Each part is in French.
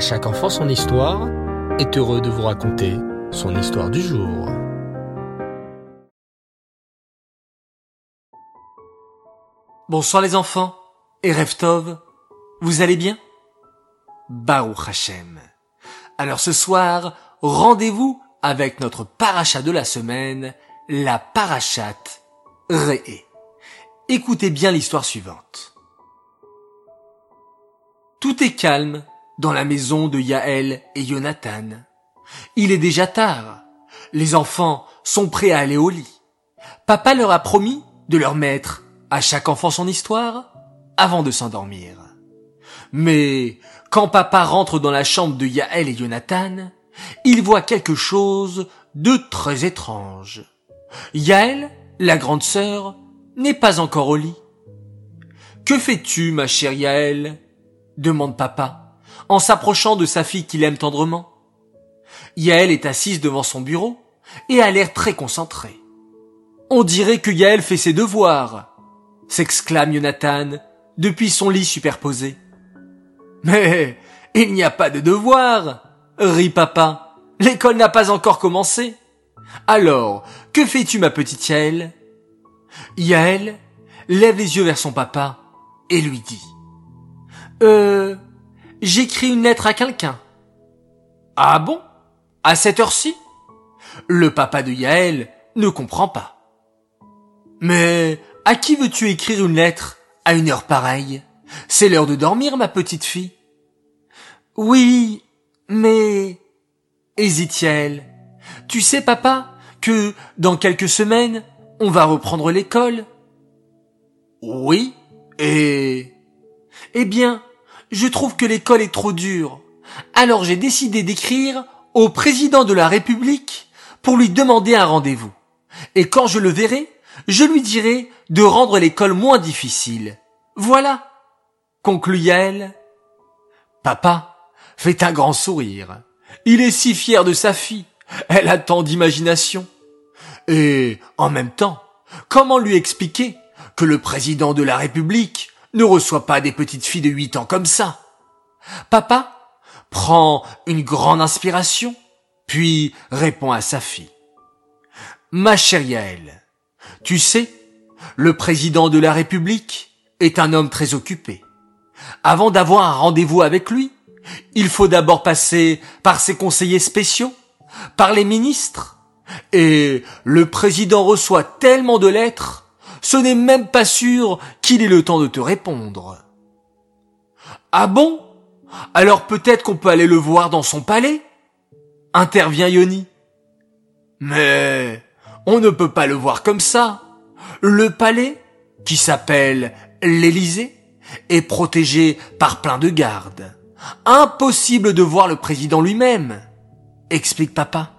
Chaque enfant son histoire est heureux de vous raconter son histoire du jour. Bonsoir les enfants et Reftov, vous allez bien? Baruch Hashem. Alors ce soir, rendez-vous avec notre paracha de la semaine, la parachate Réé. Écoutez bien l'histoire suivante. Tout est calme dans la maison de Yaël et Jonathan. Il est déjà tard. Les enfants sont prêts à aller au lit. Papa leur a promis de leur mettre à chaque enfant son histoire avant de s'endormir. Mais quand papa rentre dans la chambre de Yaël et Jonathan, il voit quelque chose de très étrange. Yaël, la grande sœur, n'est pas encore au lit. Que fais-tu, ma chère Yaël? demande papa, en s'approchant de sa fille qu'il aime tendrement. Yaël est assise devant son bureau et a l'air très concentrée. On dirait que Yaël fait ses devoirs, s'exclame Jonathan depuis son lit superposé. Mais il n'y a pas de devoirs, rit papa. L'école n'a pas encore commencé. Alors, que fais-tu ma petite Yaël? Yaël lève les yeux vers son papa et lui dit Euh, j'écris une lettre à quelqu'un. Ah bon? À cette heure-ci? Le papa de Yaël ne comprend pas. Mais à qui veux-tu écrire une lettre à une heure pareille? C'est l'heure de dormir, ma petite fille. Oui, mais... hésite Yaël. Tu sais, papa, que dans quelques semaines, on va reprendre l'école. Oui, et... Eh bien, je trouve que l'école est trop dure. Alors j'ai décidé d'écrire au président de la République pour lui demander un rendez-vous. Et quand je le verrai, je lui dirai de rendre l'école moins difficile. Voilà, conclut Yael. Papa fait un grand sourire. Il est si fier de sa fille. Elle a tant d'imagination. Et, en même temps, comment lui expliquer que le président de la République ne reçoit pas des petites filles de huit ans comme ça? Papa prend une grande inspiration, puis répond à sa fille. Ma chère Yael, tu sais, le président de la République est un homme très occupé. Avant d'avoir un rendez-vous avec lui, il faut d'abord passer par ses conseillers spéciaux, par les ministres, et le président reçoit tellement de lettres, ce n'est même pas sûr qu'il ait le temps de te répondre. Ah bon? Alors peut-être qu'on peut aller le voir dans son palais? Intervient Yoni. Mais on ne peut pas le voir comme ça. Le palais, qui s'appelle l'Élysée, est protégé par plein de gardes. Impossible de voir le président lui-même, explique papa.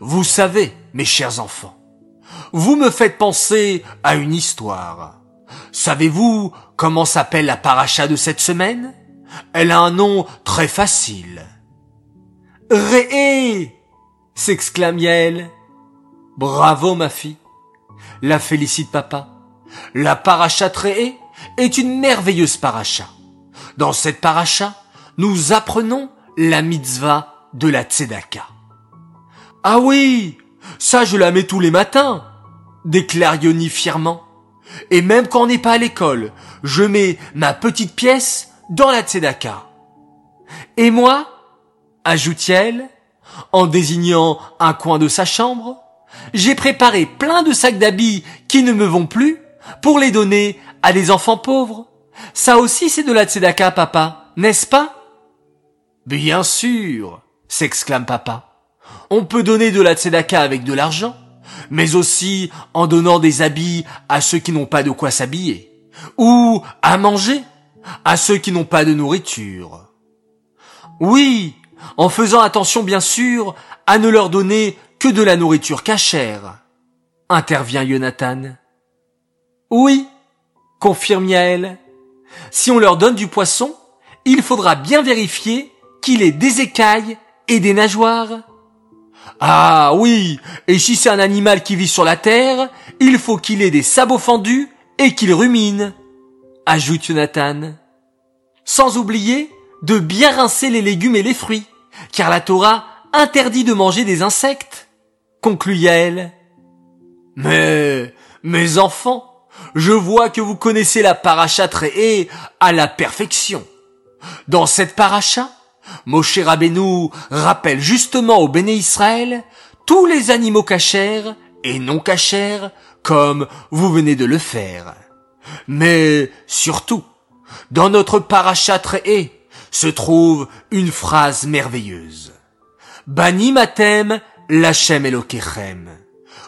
Vous savez, mes chers enfants, vous me faites penser à une histoire. Savez-vous comment s'appelle la paracha de cette semaine? Elle a un nom très facile. Réé s'exclame Yael. Bravo ma fille. La félicite papa. La paracha Réé est une merveilleuse paracha. Dans cette paracha, nous apprenons la mitzvah de la tzedaka. Ah oui, ça je la mets tous les matins, déclare Yoni fièrement. Et même quand on n'est pas à l'école, je mets ma petite pièce dans la tzedaka. Et moi, ajoute-t-elle, en désignant un coin de sa chambre, j'ai préparé plein de sacs d'habits qui ne me vont plus pour les donner à des enfants pauvres. Ça aussi c'est de la tzedaka, papa, n'est-ce pas? Bien sûr, s'exclame papa. On peut donner de la tzedaka avec de l'argent, mais aussi en donnant des habits à ceux qui n'ont pas de quoi s'habiller, ou à manger à ceux qui n'ont pas de nourriture. Oui, en faisant attention bien sûr à ne leur donner que de la nourriture cachère, intervient Jonathan. Oui, confirme Yael. Si on leur donne du poisson, il faudra bien vérifier qu'il ait des écailles et des nageoires. Ah oui, et si c'est un animal qui vit sur la terre, il faut qu'il ait des sabots fendus et qu'il rumine, ajoute Jonathan. Sans oublier de bien rincer les légumes et les fruits, car la Torah interdit de manger des insectes, conclut Yael. Mais, mes enfants, je vois que vous connaissez la paracha très à la perfection. Dans cette paracha, Moshe Rabbeinu rappelle justement au béné Israël tous les animaux cachers et non cachers comme vous venez de le faire. Mais surtout, dans notre paracha très se trouve une phrase merveilleuse. Bani matem lachem elokechem.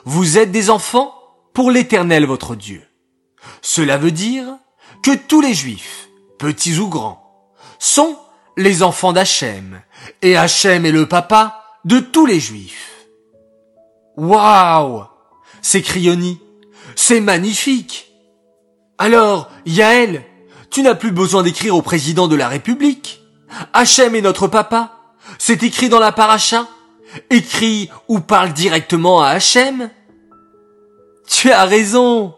Vous êtes des enfants pour l'éternel votre Dieu. Cela veut dire que tous les juifs, petits ou grands, sont les enfants d'Hachem, et Hachem est le papa de tous les juifs. Waouh! s'écrie. C'est magnifique! Alors, Yaël, tu n'as plus besoin d'écrire au président de la République. Hachem est notre papa. C'est écrit dans la paracha. Écrit ou parle directement à Hachem. Tu as raison,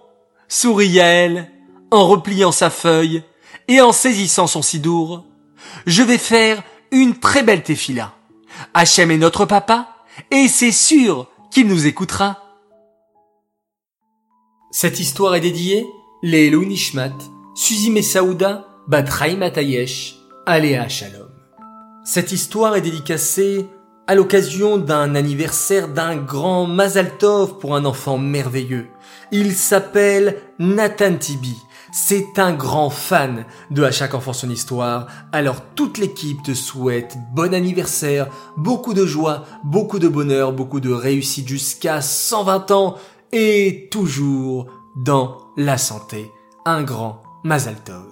sourit Yaël, en repliant sa feuille et en saisissant son sidour. Je vais faire une très belle tefila. Hachem est notre papa et c'est sûr qu'il nous écoutera. Cette histoire est dédiée les Nishmat, Suzy Messaouda, Batraï Matayesh, Aléa Shalom. Cette histoire est dédicacée à l'occasion d'un anniversaire d'un grand Mazaltov pour un enfant merveilleux. Il s'appelle Nathan Tibi. C'est un grand fan de À chaque enfant son histoire. Alors toute l'équipe te souhaite bon anniversaire, beaucoup de joie, beaucoup de bonheur, beaucoup de réussite jusqu'à 120 ans et toujours dans la santé. Un grand Mazaltov.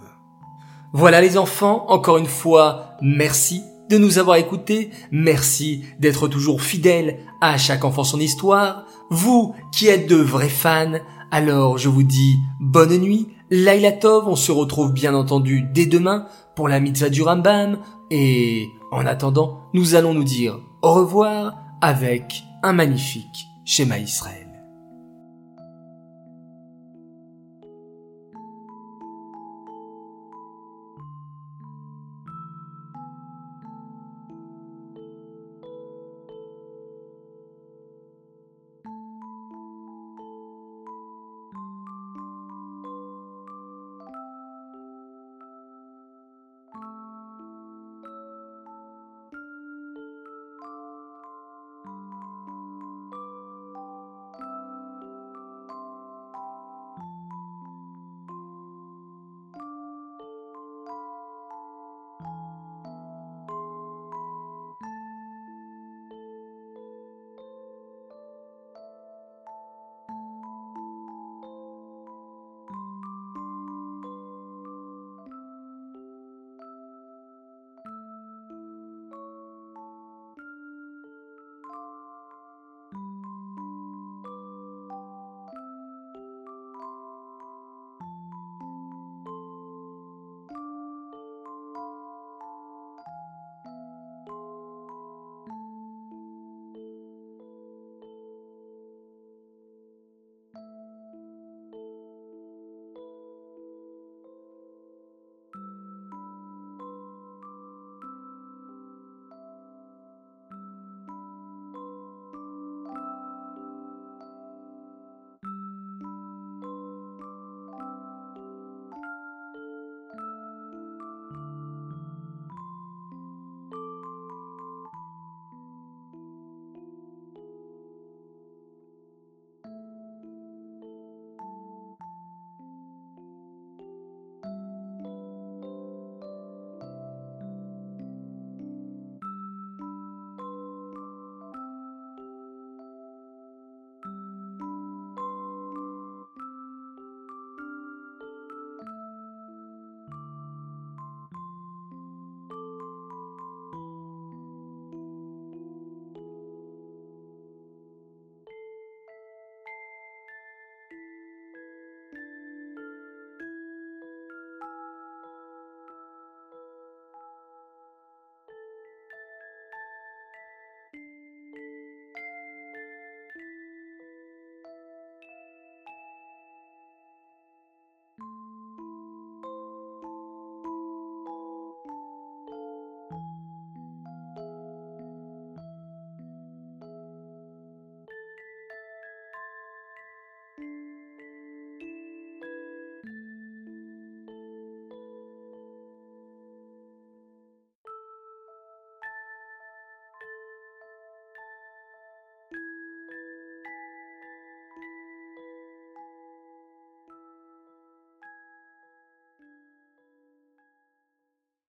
Voilà les enfants, encore une fois, merci de nous avoir écoutés, merci d'être toujours fidèles à chaque enfant son histoire. Vous qui êtes de vrais fans, alors je vous dis bonne nuit, Laila Tov, on se retrouve bien entendu dès demain pour la mitzvah du Rambam, et en attendant, nous allons nous dire au revoir avec un magnifique schéma Israël.